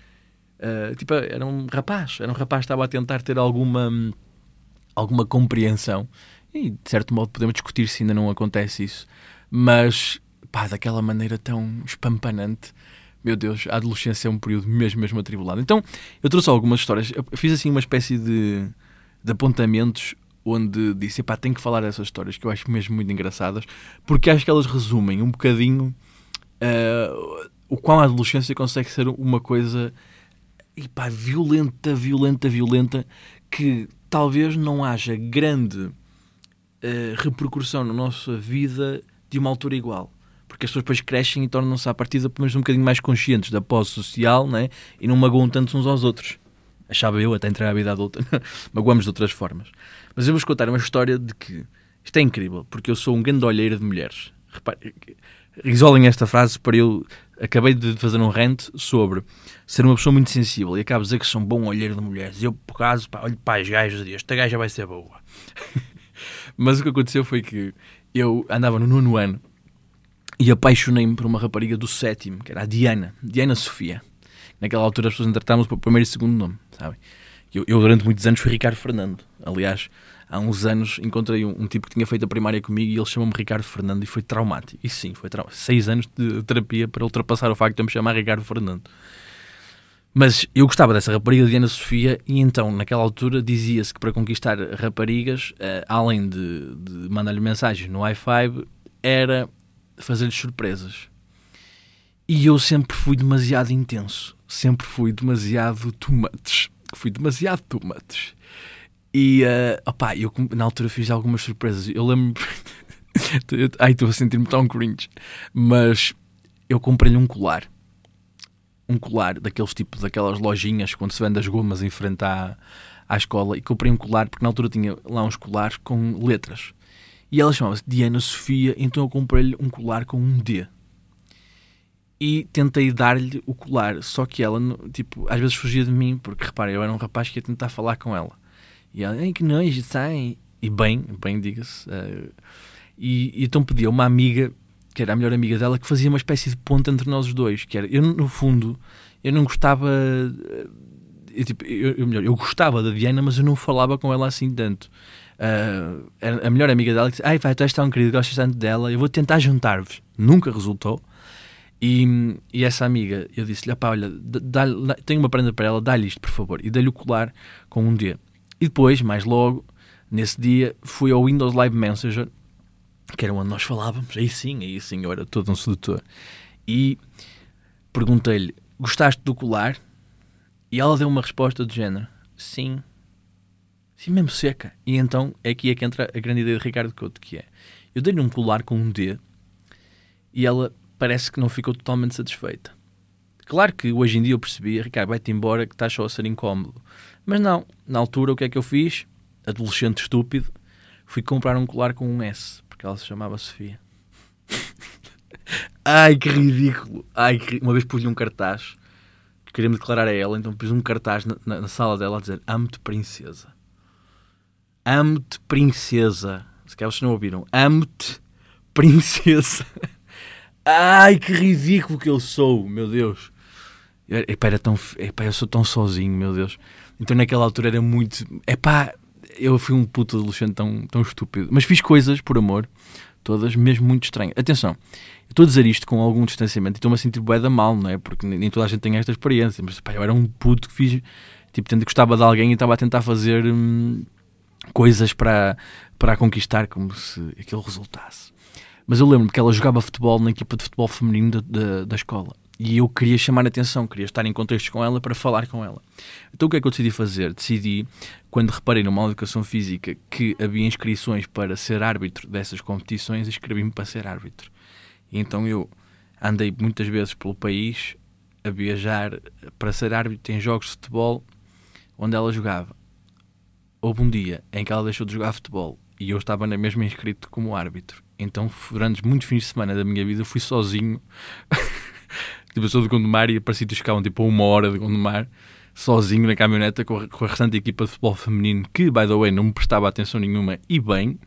Speaker 1: Uh, tipo, era um rapaz, era um rapaz que estava a tentar ter alguma, alguma compreensão. E de certo modo podemos discutir se ainda não acontece isso, mas pá, daquela maneira tão espampanante. Meu Deus, a adolescência é um período mesmo, mesmo atribulado. Então, eu trouxe algumas histórias. Eu fiz assim uma espécie de, de apontamentos onde disse, pá, tenho que falar dessas histórias que eu acho mesmo muito engraçadas, porque acho que elas resumem um bocadinho uh, o quão a adolescência consegue ser uma coisa epá, violenta, violenta, violenta, que talvez não haja grande uh, repercussão na nossa vida de uma altura igual. Porque as pessoas depois crescem e tornam-se à partida pelo menos um bocadinho mais conscientes da pós social né? e não magoam tanto uns aos outros. Achava eu até entrar à vida adulta. Magoamos de outras formas. Mas eu vou-vos contar uma história de que isto é incrível, porque eu sou um grande olheiro de mulheres. Repare, isolem esta frase para eu. Acabei de fazer um rant sobre ser uma pessoa muito sensível e acabo de dizer que sou um bom olheiro de mulheres. Eu, por acaso, pá, olho para as gajas e esta gaja vai ser boa. Mas o que aconteceu foi que eu andava no nono ano e apaixonei-me por uma rapariga do sétimo, que era a Diana, Diana Sofia. Naquela altura as pessoas tratavam-se por primeiro e segundo nome, sabem? Eu, eu, durante muitos anos fui Ricardo Fernando. Aliás, há uns anos encontrei um, um, tipo que tinha feito a primária comigo e ele chamou-me Ricardo Fernando e foi traumático. E sim, foi traumático. Seis anos de terapia para ultrapassar o facto de eu me chamar Ricardo Fernando. Mas eu gostava dessa rapariga de Ana Sofia e então, naquela altura, dizia-se que para conquistar raparigas, uh, além de, de mandar-lhe mensagens no Wi-Fi, era fazer-lhes surpresas. E eu sempre fui demasiado intenso. Sempre fui demasiado tomates. Fui demasiado tomates. E, uh, opá, eu na altura fiz algumas surpresas. Eu lembro. Ai, estou a sentir-me tão cringe. Mas eu comprei-lhe um colar. Um colar daqueles tipos, daquelas lojinhas quando se vende as gomas em frente à, à escola. E comprei um colar, porque na altura tinha lá uns colares com letras. E ela chamava-se Diana Sofia, então eu comprei-lhe um colar com um D. E tentei dar-lhe o colar, só que ela, tipo, às vezes fugia de mim, porque repara, eu era um rapaz que ia tentar falar com ela E ela, ai que nojo, sai. E bem, bem, diga-se. Uh, e, e, então pedia uma amiga, que era a melhor amiga dela, que fazia uma espécie de ponte entre nós dois. Que era, eu, no fundo, eu não gostava. Eu, tipo, eu, eu, melhor, eu gostava da Diana, mas eu não falava com ela assim tanto. Uh, a melhor amiga dela disse: Ai, vai, tu és tão querido, gostas tanto dela, eu vou tentar juntar-vos. Nunca resultou. E, e, essa amiga, eu disse-lhe: pá, olha, dá, dá, tenho uma prenda para ela, dá-lhe isto, por favor. E dei-lhe o colar com um dia. E depois, mais logo, nesse dia, fui ao Windows Live Messenger, que era onde nós falávamos. Aí sim, aí sim, eu era todo um sedutor. E perguntei-lhe: gostaste do colar? E ela deu uma resposta do género: sim. Sim, mesmo seca. E então é aqui é que entra a grande ideia de Ricardo Couto, que é, eu dei-lhe um colar com um D e ela parece que não ficou totalmente satisfeita. Claro que hoje em dia eu percebi, Ricardo, vai-te embora que estás só a ser incómodo. Mas não, na altura o que é que eu fiz? Adolescente estúpido, fui comprar um colar com um S, porque ela se chamava Sofia. Ai, que ridículo! Ai, que... Uma vez pus-lhe um cartaz que queria me declarar a ela, então pus um cartaz na, na, na sala dela a dizer Amo-te, princesa. Amo-te, princesa. Se calhar vocês não ouviram. Amo-te, princesa. Ai, que ridículo que eu sou, meu Deus. Epá, era tão, epá, eu sou tão sozinho, meu Deus. Então naquela altura era muito. Epá, eu fui um puto adolescente tão, tão estúpido. Mas fiz coisas, por amor, todas mesmo muito estranhas. Atenção, eu estou a dizer isto com algum distanciamento e estou-me a sentir bué da mal, não é? Porque nem toda a gente tem esta experiência. Mas epá, eu era um puto que fiz. Tipo, tendo gostava de alguém e estava a tentar fazer. Hum, coisas para, para a conquistar, como se aquilo resultasse. Mas eu lembro-me que ela jogava futebol na equipa de futebol feminino da, da, da, escola. E eu queria chamar a atenção, queria estar em contextos com ela para falar com ela. Então o que é que eu decidi fazer? Decidi, quando reparei numa educação física que havia inscrições para ser árbitro dessas competições, inscrevi-me para ser árbitro. E então eu andei muitas vezes pelo país a viajar para ser árbitro em jogos de futebol onde ela jogava houve um dia em que ela deixou de jogar futebol e eu estava na mesma inscrito como árbitro. Então, durante muitos fins de semana da minha vida, fui sozinho. tipo, eu sou de Gondomar e para que ficavam tipo uma hora de Gondomar, sozinho na caminhoneta com a, com a restante equipa de futebol feminino, que, by the way, não me prestava atenção nenhuma e bem.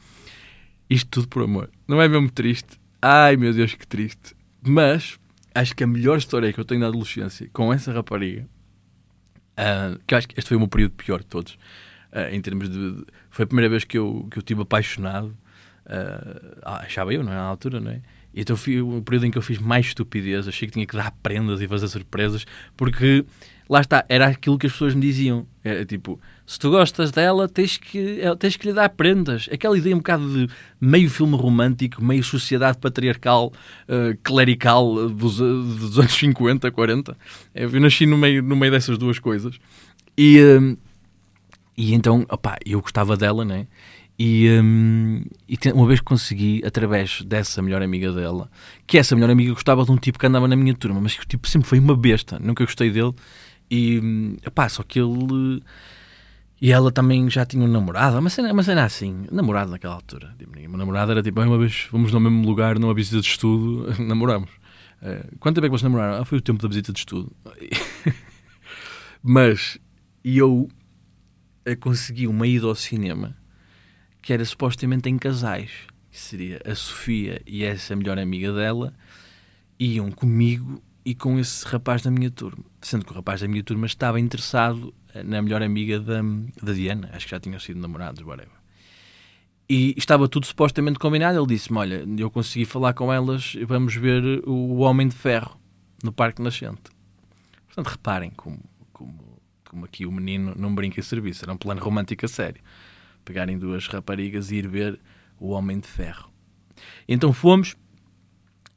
Speaker 1: Isto tudo por amor. Não é mesmo triste? Ai meu Deus, que triste. Mas acho que a melhor história que eu tenho da adolescência com essa rapariga, uh, que acho que este foi o meu período pior de todos, uh, em termos de. Foi a primeira vez que eu, que eu tive apaixonado. Uh, achava eu, não é? Na altura, não é? E então foi o período em que eu fiz mais estupidez. Achei que tinha que dar prendas e fazer surpresas, porque lá está, era aquilo que as pessoas me diziam. É tipo, se tu gostas dela, tens que, é, tens que lhe dar prendas. Aquela ideia um bocado de meio filme romântico, meio sociedade patriarcal, uh, clerical dos, dos anos 50, 40. Eu nasci no meio, no meio dessas duas coisas. E. Uh, e então, opá, eu gostava dela, né? E, um, e uma vez consegui, através dessa melhor amiga dela, que essa melhor amiga gostava de um tipo que andava na minha turma, mas que tipo sempre foi uma besta, nunca gostei dele. E hum, opá, só que ele. E ela também já tinha um namorado, uma cena, uma cena assim, namorado naquela altura. Tipo, uma namorada era tipo, uma vez fomos no mesmo lugar numa visita de estudo, namoramos. Uh, quanto tempo é que vocês namoraram? Ah, foi o tempo da visita de estudo. mas, e eu consegui uma ida ao cinema que era supostamente em casais, que seria a Sofia e essa melhor amiga dela, iam comigo e com esse rapaz da minha turma. Sendo que o rapaz da minha turma estava interessado eh, na melhor amiga da, da Diana, acho que já tinham sido namorados, whatever. E estava tudo supostamente combinado. Ele disse-me: Olha, eu consegui falar com elas, vamos ver o Homem de Ferro no Parque Nascente. Portanto, reparem como, como como aqui o menino não brinca em serviço, era um plano romântico a sério. Pegarem duas raparigas e ir ver o Homem de Ferro. Então fomos,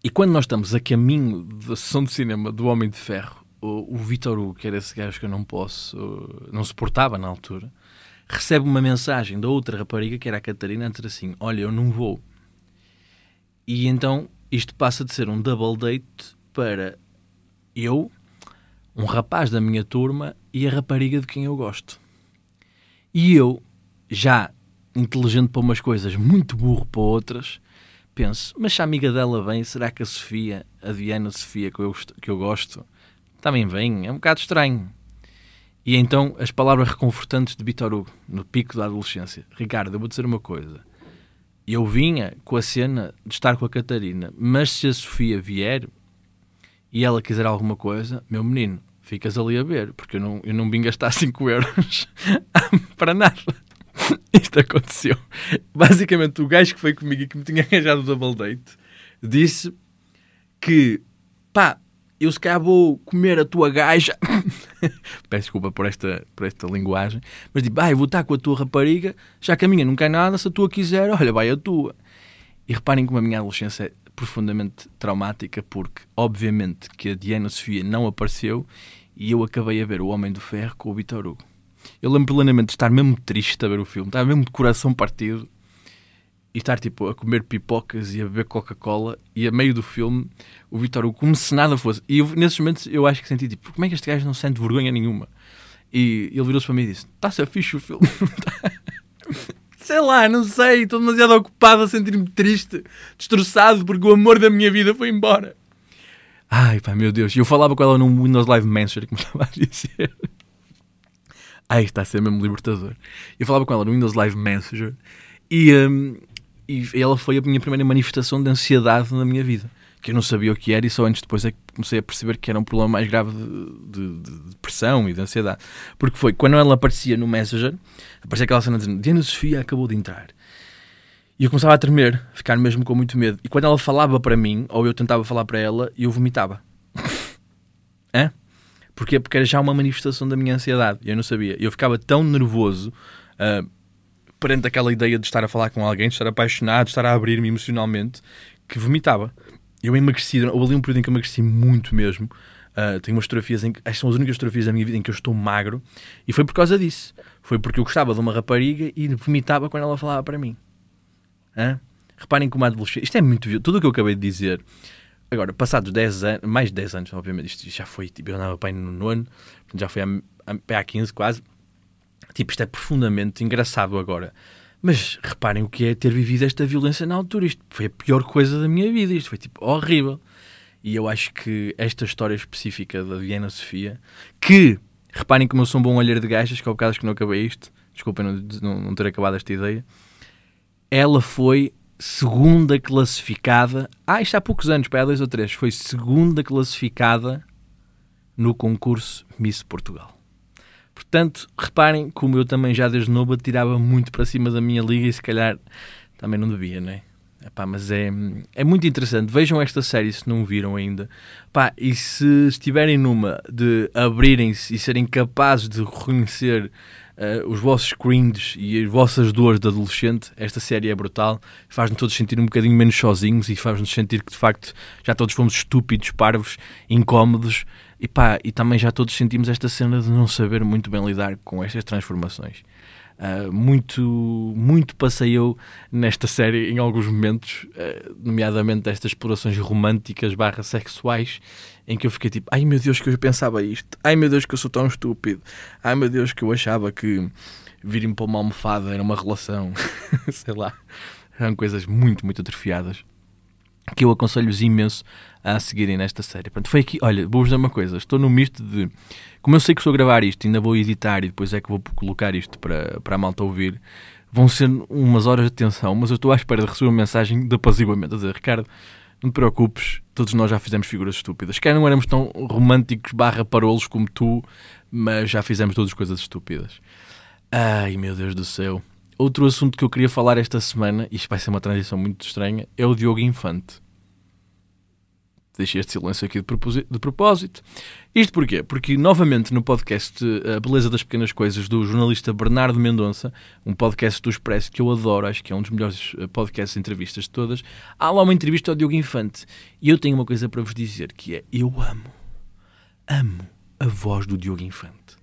Speaker 1: e quando nós estamos a caminho da sessão de cinema do Homem de Ferro, o, o Vitor Hugo, que era esse gajo que eu não posso, não suportava na altura, recebe uma mensagem da outra rapariga, que era a Catarina, dizer assim: Olha, eu não vou. E então isto passa de ser um double date para eu, um rapaz da minha turma e a rapariga de quem eu gosto. E eu, já inteligente para umas coisas, muito burro para outras, penso, mas se a amiga dela vem, será que a Sofia, a Diana Sofia que eu, que eu gosto, também vem? É um bocado estranho. E então as palavras reconfortantes de Vitor Hugo, no pico da adolescência. Ricardo, eu vou dizer uma coisa. Eu vinha com a cena de estar com a Catarina, mas se a Sofia vier e ela quiser alguma coisa, meu menino, ficas ali a ver, porque eu não, eu não vim gastar 5 euros para nada. Isto aconteceu. Basicamente, o gajo que foi comigo e que me tinha arranjado o double date disse que pá, eu se calhar vou comer a tua gaja. Peço desculpa por esta, por esta linguagem, mas digo, ah, eu vou estar com a tua rapariga, já que a minha não quer nada, se a tua quiser, olha, vai a tua. E reparem como a minha adolescência é profundamente traumática, porque obviamente que a Diana Sofia não apareceu e eu acabei a ver o Homem do Ferro com o Vitor Hugo. Eu lembro plenamente de estar mesmo triste a ver o filme, estava mesmo de coração partido e estar tipo a comer pipocas e a beber Coca-Cola e a meio do filme o Vitor Hugo como se nada fosse. E eu, nesses momentos eu acho que senti tipo, como é que este gajo não sente vergonha nenhuma? E ele virou-se para mim e disse: Está-se a fixe o filme. sei lá, não sei, estou demasiado ocupado a sentir-me triste, destroçado porque o amor da minha vida foi embora. Ai, pá, meu Deus. E eu falava com ela num Windows Live Messenger, como estava a dizer. Ai, está a ser mesmo libertador. Eu falava com ela no Windows Live Messenger e, um, e ela foi a minha primeira manifestação de ansiedade na minha vida. Que eu não sabia o que era e só antes depois é que comecei a perceber que era um problema mais grave de, de, de depressão e de ansiedade. Porque foi quando ela aparecia no Messenger, aparecia aquela cena dizendo Diana Sofia acabou de entrar. E eu começava a tremer, a ficar mesmo com muito medo. E quando ela falava para mim, ou eu tentava falar para ela, eu vomitava. Hã? Porquê? Porque era já uma manifestação da minha ansiedade. Eu não sabia. Eu ficava tão nervoso uh, perante aquela ideia de estar a falar com alguém, de estar apaixonado, de estar a abrir-me emocionalmente, que vomitava. Eu emagreci, houve ali um período em que eu emagreci muito mesmo. Uh, tenho umas fotografias em que, estas são as únicas fotografias da minha vida em que eu estou magro, e foi por causa disso. Foi porque eu gostava de uma rapariga e vomitava quando ela falava para mim. Hã? Reparem como a adolescência. Isto é muito. Tudo o que eu acabei de dizer. Agora, passados 10 anos, mais de 10 anos, obviamente, isto já foi, tipo, eu andava para no nono, já foi há, há 15 quase. Tipo, isto é profundamente engraçado agora. Mas reparem o que é ter vivido esta violência na altura. Isto foi a pior coisa da minha vida. Isto foi tipo horrível. E eu acho que esta história específica da Diana Sofia, que reparem como eu sou um bom olheiro de gajas, que há bocados que não acabei isto, desculpem não, não, não ter acabado esta ideia ela foi segunda classificada. Ah, isto há poucos anos, para há dois ou três. Foi segunda classificada no concurso Miss Portugal. Portanto, reparem como eu também já desde novo tirava muito para cima da minha liga e se calhar também não devia, não é? Epá, mas é, é muito interessante. Vejam esta série se não viram ainda. Epá, e se estiverem numa de abrirem-se e serem capazes de reconhecer uh, os vossos cringes e as vossas dores de adolescente, esta série é brutal, faz-nos todos sentir um bocadinho menos sozinhos e faz-nos sentir que de facto já todos fomos estúpidos, parvos, incómodos e, pá, e também já todos sentimos esta cena de não saber muito bem lidar com estas transformações. Uh, muito, muito passei nesta série em alguns momentos, uh, nomeadamente estas explorações românticas barra sexuais, em que eu fiquei tipo, ai meu Deus que eu pensava isto, ai meu Deus que eu sou tão estúpido, ai meu Deus que eu achava que virem para uma almofada era uma relação, sei lá, eram coisas muito, muito atrofiadas que eu aconselho-vos imenso a seguirem nesta série. Portanto, foi aqui, olha, vou-vos dizer uma coisa, estou no misto de, como eu sei que estou a gravar isto, ainda vou editar e depois é que vou colocar isto para, para a malta ouvir, vão ser umas horas de atenção, mas eu estou à espera de receber uma mensagem de apaziguamento, a dizer, Ricardo, não te preocupes, todos nós já fizemos figuras estúpidas. Quer não éramos tão românticos barra parolos como tu, mas já fizemos todas as coisas estúpidas. Ai, meu Deus do céu. Outro assunto que eu queria falar esta semana, isto vai ser uma transição muito estranha, é o Diogo Infante. Deixei este silêncio aqui de propósito. Isto porquê? Porque, novamente, no podcast A Beleza das Pequenas Coisas, do jornalista Bernardo Mendonça, um podcast do Expresso que eu adoro, acho que é um dos melhores eh, podcasts de entrevistas de todas, há lá uma entrevista ao Diogo Infante. E eu tenho uma coisa para vos dizer, que é, eu amo, amo a voz do Diogo Infante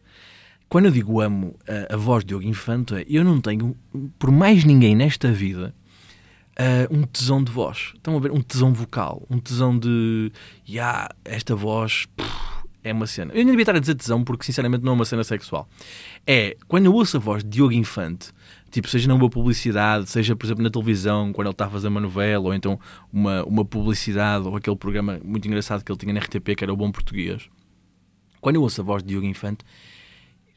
Speaker 1: quando eu digo amo a, a voz de Diogo Infante, é, eu não tenho, por mais ninguém nesta vida, uh, um tesão de voz. Estão a ver? Um tesão vocal. Um tesão de. Yeah, esta voz. Pff, é uma cena. Eu nem devia estar a dizer tesão porque, sinceramente, não é uma cena sexual. É, quando eu ouço a voz de Diogo Infante, tipo, seja numa publicidade, seja, por exemplo, na televisão, quando ele está a fazer uma novela, ou então uma, uma publicidade, ou aquele programa muito engraçado que ele tinha na RTP, que era o Bom Português. Quando eu ouço a voz de Diogo Infante,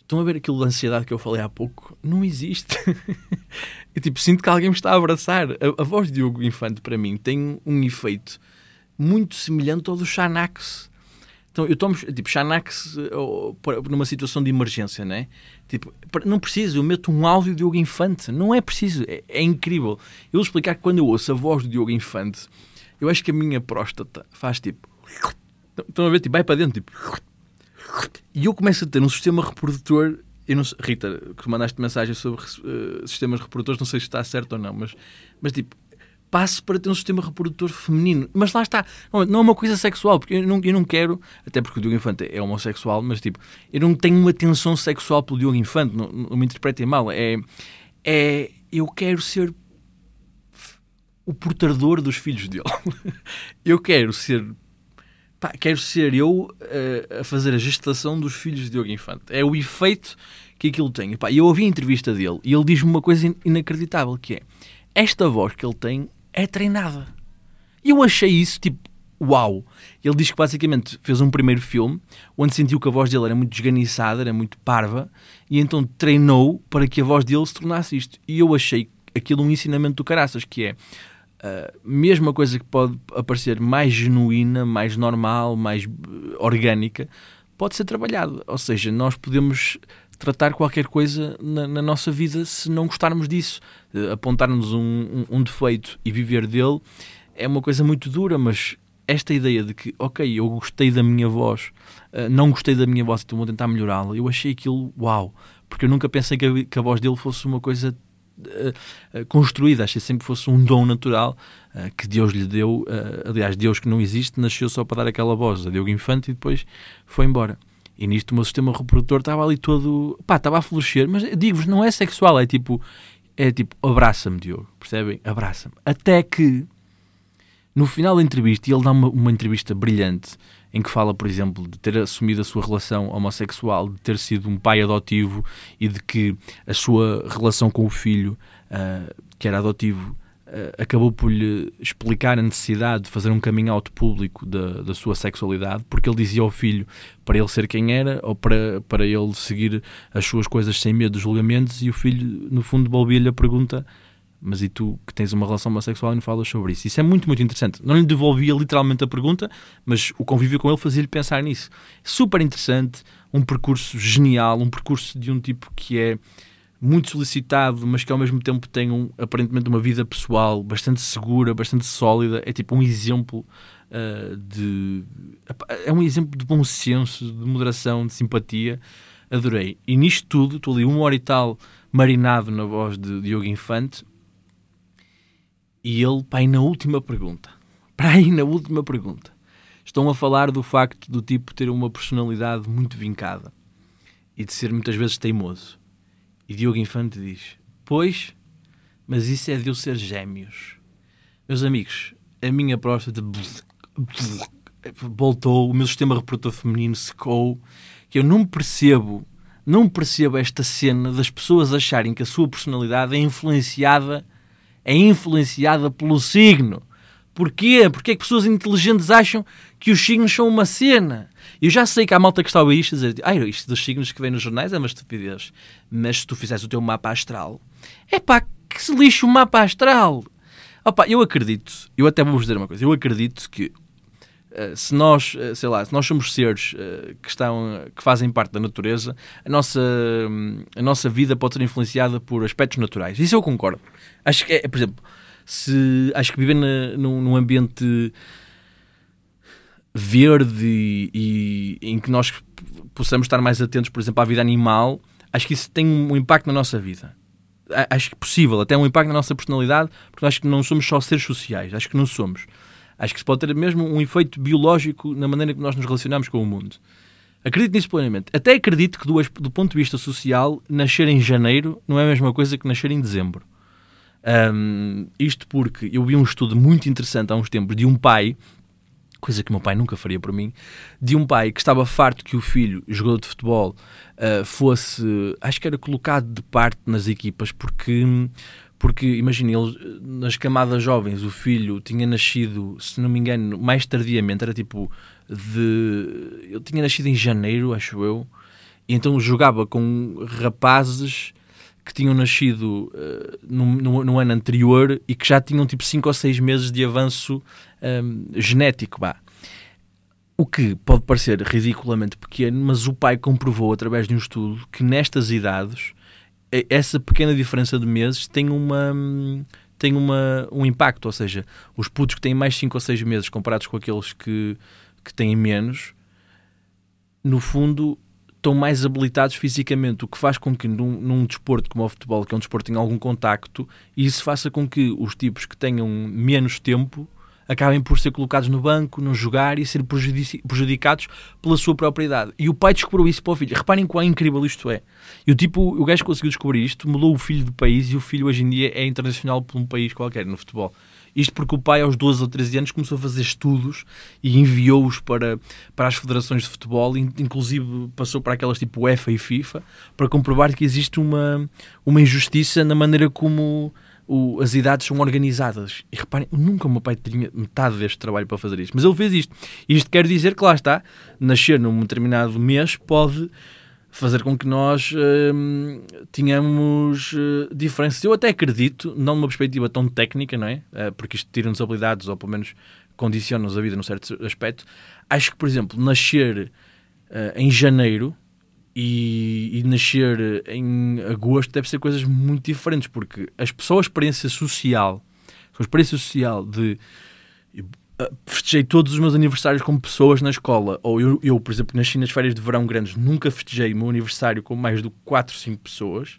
Speaker 1: Estão a ver aquilo de ansiedade que eu falei há pouco? Não existe. eu tipo, sinto que alguém me está a abraçar. A, a voz de Diogo Infante, para mim, tem um efeito muito semelhante ao do Xanax. Então eu tomo, tipo, Xanax numa situação de emergência, né? Tipo, não preciso, eu meto um áudio de Diogo Infante. Não é preciso, é, é incrível. Eu vou explicar que quando eu ouço a voz de Diogo Infante, eu acho que a minha próstata faz tipo. Estão a ver? Tipo, vai para dentro, tipo e eu começo a ter um sistema reprodutor. Eu não sei, Rita, que mandaste mensagem sobre uh, sistemas reprodutores, não sei se está certo ou não, mas, mas tipo, passo para ter um sistema reprodutor feminino. Mas lá está, não, não é uma coisa sexual, porque eu não, eu não quero, até porque o Diogo Infante é homossexual, mas tipo, eu não tenho uma tensão sexual pelo Diogo Infante, não, não me interpretem mal. É, é, eu quero ser o portador dos filhos dele. eu quero ser pá, quero ser eu uh, a fazer a gestação dos filhos de Diogo Infante. É o efeito que aquilo tem. E eu ouvi a entrevista dele e ele diz-me uma coisa inacreditável, que é esta voz que ele tem é treinada. E eu achei isso, tipo, uau. Ele diz que basicamente fez um primeiro filme onde sentiu que a voz dele era muito desganiçada, era muito parva, e então treinou para que a voz dele se tornasse isto. E eu achei aquilo um ensinamento do caraças, que é a mesma coisa que pode aparecer mais genuína, mais normal, mais eh, orgânica, pode ser trabalhado. Ou seja, nós podemos tratar qualquer coisa na, na nossa vida se não gostarmos disso. Uh, Apontar-nos um, um, um, defeito e viver dele é uma coisa muito dura, mas esta ideia de que, ok, eu gostei da minha voz, uh, não gostei da minha voz, então vou tentar melhorá-la, eu achei aquilo uau, porque eu nunca pensei que a, que a voz dele fosse uma coisa construída, achei sempre fosse um dom natural uh, que Deus lhe deu. Aliás, Deus que não existe, nasceu só para dar aquela voz a Diogo Infante e depois foi embora. E nisto o meu sistema reprodutor estava ali todo. pá, estava a florescer, mas digo-vos, não é sexual, é tipo. É tipo, abraça-me, Diogo, percebem? Abraça-me. Até que no final da entrevista, e ele dá uma, uma entrevista brilhante em que fala, por exemplo, de ter assumido a sua relação homossexual, de ter sido um pai adotivo e de que a sua relação com o filho, uh, que era adotivo, uh, acabou por lhe explicar a necessidade de fazer um caminho out público da, da sua sexualidade, porque ele dizia ao filho para ele ser quem era ou para, para ele seguir as suas coisas sem medo dos julgamentos, e o filho, no fundo, devolvia-lhe a pergunta mas e tu que tens uma relação homossexual e não falas sobre isso? Isso é muito, muito interessante. Não lhe devolvia literalmente a pergunta, mas o convívio com ele fazia-lhe pensar nisso. Super interessante, um percurso genial, um percurso de um tipo que é muito solicitado, mas que ao mesmo tempo tem um, aparentemente uma vida pessoal bastante segura, bastante sólida. É tipo um exemplo uh, de. É um exemplo de bom senso, de moderação, de simpatia. Adorei. E nisto tudo, estou ali uma hora e tal marinado na voz de Diogo Infante e ele, para aí na última pergunta, para aí na última pergunta, estão a falar do facto do tipo ter uma personalidade muito vincada e de ser muitas vezes teimoso. E Diogo Infante diz: Pois, mas isso é de eu ser gêmeos. Meus amigos, a minha próstata voltou, o meu sistema reprodutor feminino secou, que eu não percebo, não percebo esta cena das pessoas acharem que a sua personalidade é influenciada é influenciada pelo signo. Porquê? Porque é que pessoas inteligentes acham que os signos são uma cena? Eu já sei que há malta que está a isto a dizer ah, isto dos signos que vem nos jornais é uma estupidez. Mas se tu fizeres o teu mapa astral, é pá, que se lixe o mapa astral. Opa, eu acredito, eu até vou-vos dizer uma coisa, eu acredito que se nós, uh, sei lá, se nós somos seres uh, que estão, que fazem parte da natureza, a nossa, a nossa vida pode ser influenciada por aspectos naturais. Isso eu concordo. Acho que, é, por exemplo, se, acho que viver na, num, num, ambiente verde e, e, em que nós possamos estar mais atentos, por exemplo, à vida animal, acho que isso tem um impacto na nossa vida. Acho que é possível, até um impacto na nossa personalidade, porque acho que não somos só seres sociais, acho que não somos. Acho que isso pode ter mesmo um efeito biológico na maneira que nós nos relacionamos com o mundo. Acredito nisso plenamente. Até acredito que, do, ponto de vista social, nascer em janeiro não é a mesma coisa que nascer em dezembro. Um, isto porque eu vi um estudo muito interessante há uns tempos de um pai, coisa que meu pai nunca faria por mim, de um pai que estava farto que o filho, jogador de futebol, uh, fosse, acho que era colocado de parte nas equipas, porque, porque imagine, ele, nas camadas jovens, o filho tinha nascido, se não me engano, mais tardiamente, era tipo de. Ele tinha nascido em janeiro, acho eu E então jogava com rapazes que tinham nascido uh, no, no, no, ano anterior e que já tinham tipo 5 ou 6 meses de avanço um, genético. Bah. O que pode parecer ridiculamente pequeno, mas o pai comprovou através de um estudo que nestas idades essa pequena diferença de meses tem uma tem uma, um impacto, ou seja, os putos que têm mais 5 ou 6 meses comparados com aqueles que, que têm menos, no fundo estão mais habilitados fisicamente, o que faz com que num, num, desporto como o futebol, que é um desporto que tem algum contacto, isso faça com que os tipos que tenham menos tempo acabem por ser colocados no banco, não jogar e ser prejudicados pela sua própria idade. E o pai descobriu isso para o filho. Reparem quão incrível isto é. E o tipo, o gajo conseguiu descobrir isto, mudou o filho de país e o filho hoje em dia é internacional por um país qualquer no futebol. Isto porque o pai, aos 12 ou 13 anos, começou a fazer estudos e enviou-os para, para as federações de futebol, inclusive passou para aquelas tipo UEFA e FIFA, para comprovar que existe uma, uma injustiça na maneira como o, as idades são organizadas. E reparem, nunca o meu pai tinha metade deste trabalho para fazer isto, mas ele fez isto. Isto quer dizer que lá está, nascer num determinado mês pode fazer com que nós hum, tenhamos uh, diferenças. Eu até acredito, não numa perspectiva tão técnica, não é? Uh, porque isto tira-nos habilidades, ou pelo menos condiciona-nos a vida num certo aspecto. Acho que, por exemplo, nascer uh, em janeiro e, e, nascer em agosto deve ser coisas muito diferentes, porque as pessoas, a experiência social, a experiência social de ah, festejei todos os meus aniversários com pessoas na escola. Ou eu, eu, por exemplo, nasci nas férias de verão grandes, nunca festejei o meu aniversário com mais de 4, 5 pessoas.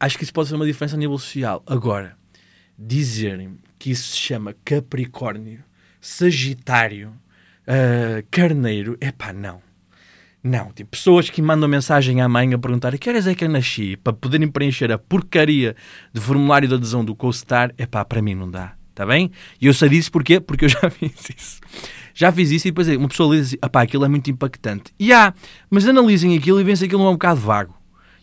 Speaker 1: Acho que isso pode ser uma diferença a nível social. Agora, dizerem que isso se chama Capricórnio, Sagitário, uh, Carneiro, é pá, não. Não, tipo, pessoas que mandam mensagem à mãe a perguntar que horas é que eu nasci para poderem preencher a porcaria de formulário de adesão do CoStar, é pá, para mim não dá. Está bem? E eu sei disso porquê? Porque eu já fiz isso. Já fiz isso e depois uma pessoa diz assim, apá, aquilo é muito impactante. E há, mas analisem aquilo e veem se aquilo não é um bocado vago.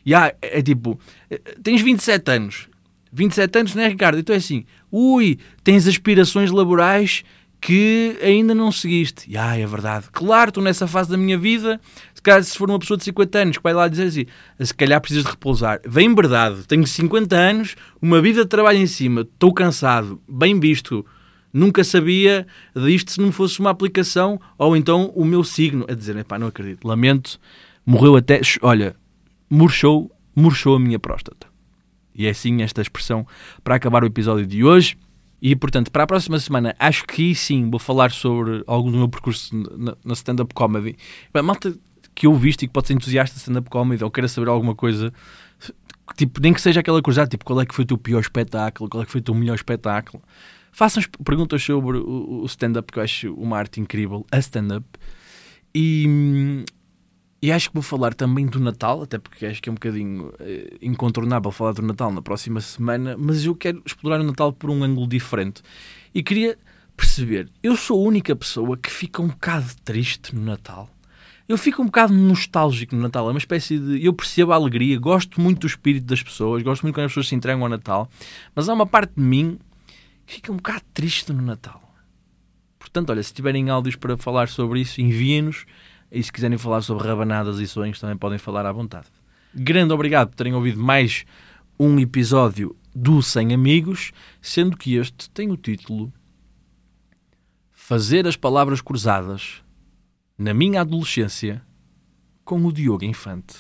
Speaker 1: E há, é, é tipo, eh, tens 27 anos. 27 anos, não é, Ricardo? Então é assim, ui, tens aspirações laborais que ainda não seguiste. E ah, é verdade. Claro, estou nessa fase da minha vida. Se calhar, se for uma pessoa de 50 anos que vai lá dizer assim, se calhar precisas de repousar. Vem verdade, tenho 50 anos, uma vida de trabalho em cima, estou cansado, bem visto. Nunca sabia disto se não fosse uma aplicação ou então o meu signo. A dizer, pá, não acredito, lamento, morreu até. Olha, murchou, murchou a minha próstata. E é assim esta expressão para acabar o episódio de hoje. E, portanto, para a próxima semana, acho que sim, vou falar sobre algum do meu percurso na, na stand-up comedy. Bem, malta que eu visto e que pode ser entusiasta de stand-up comedy ou queira saber alguma coisa, tipo, nem que seja aquela coisa, tipo, qual é que foi o teu pior espetáculo, qual é que foi o teu melhor espetáculo. Façam perguntas sobre o, o stand-up, que eu acho uma arte incrível, a stand-up. E, e acho que vou falar também do Natal, até porque acho que é um bocadinho uh, incontornável falar do Natal na próxima semana, mas eu quero explorar o Natal por um ângulo diferente. E queria perceber, eu sou a única pessoa que fica um bocado triste no Natal. Eu fico um bocado nostálgico no Natal, é uma espécie de. Eu percebo a alegria, gosto muito do espírito das pessoas, gosto muito quando as pessoas se entregam ao Natal, mas há uma parte de mim que fica um bocado triste no Natal. Portanto, olha, se tiverem áudios para falar sobre isso, enviem-nos e se quiserem falar sobre rabanadas e sonhos, também podem falar à vontade. Grande obrigado por terem ouvido mais um episódio do Sem Amigos, sendo que este tem o título Fazer as Palavras Cruzadas na Minha Adolescência com o Diogo Infante.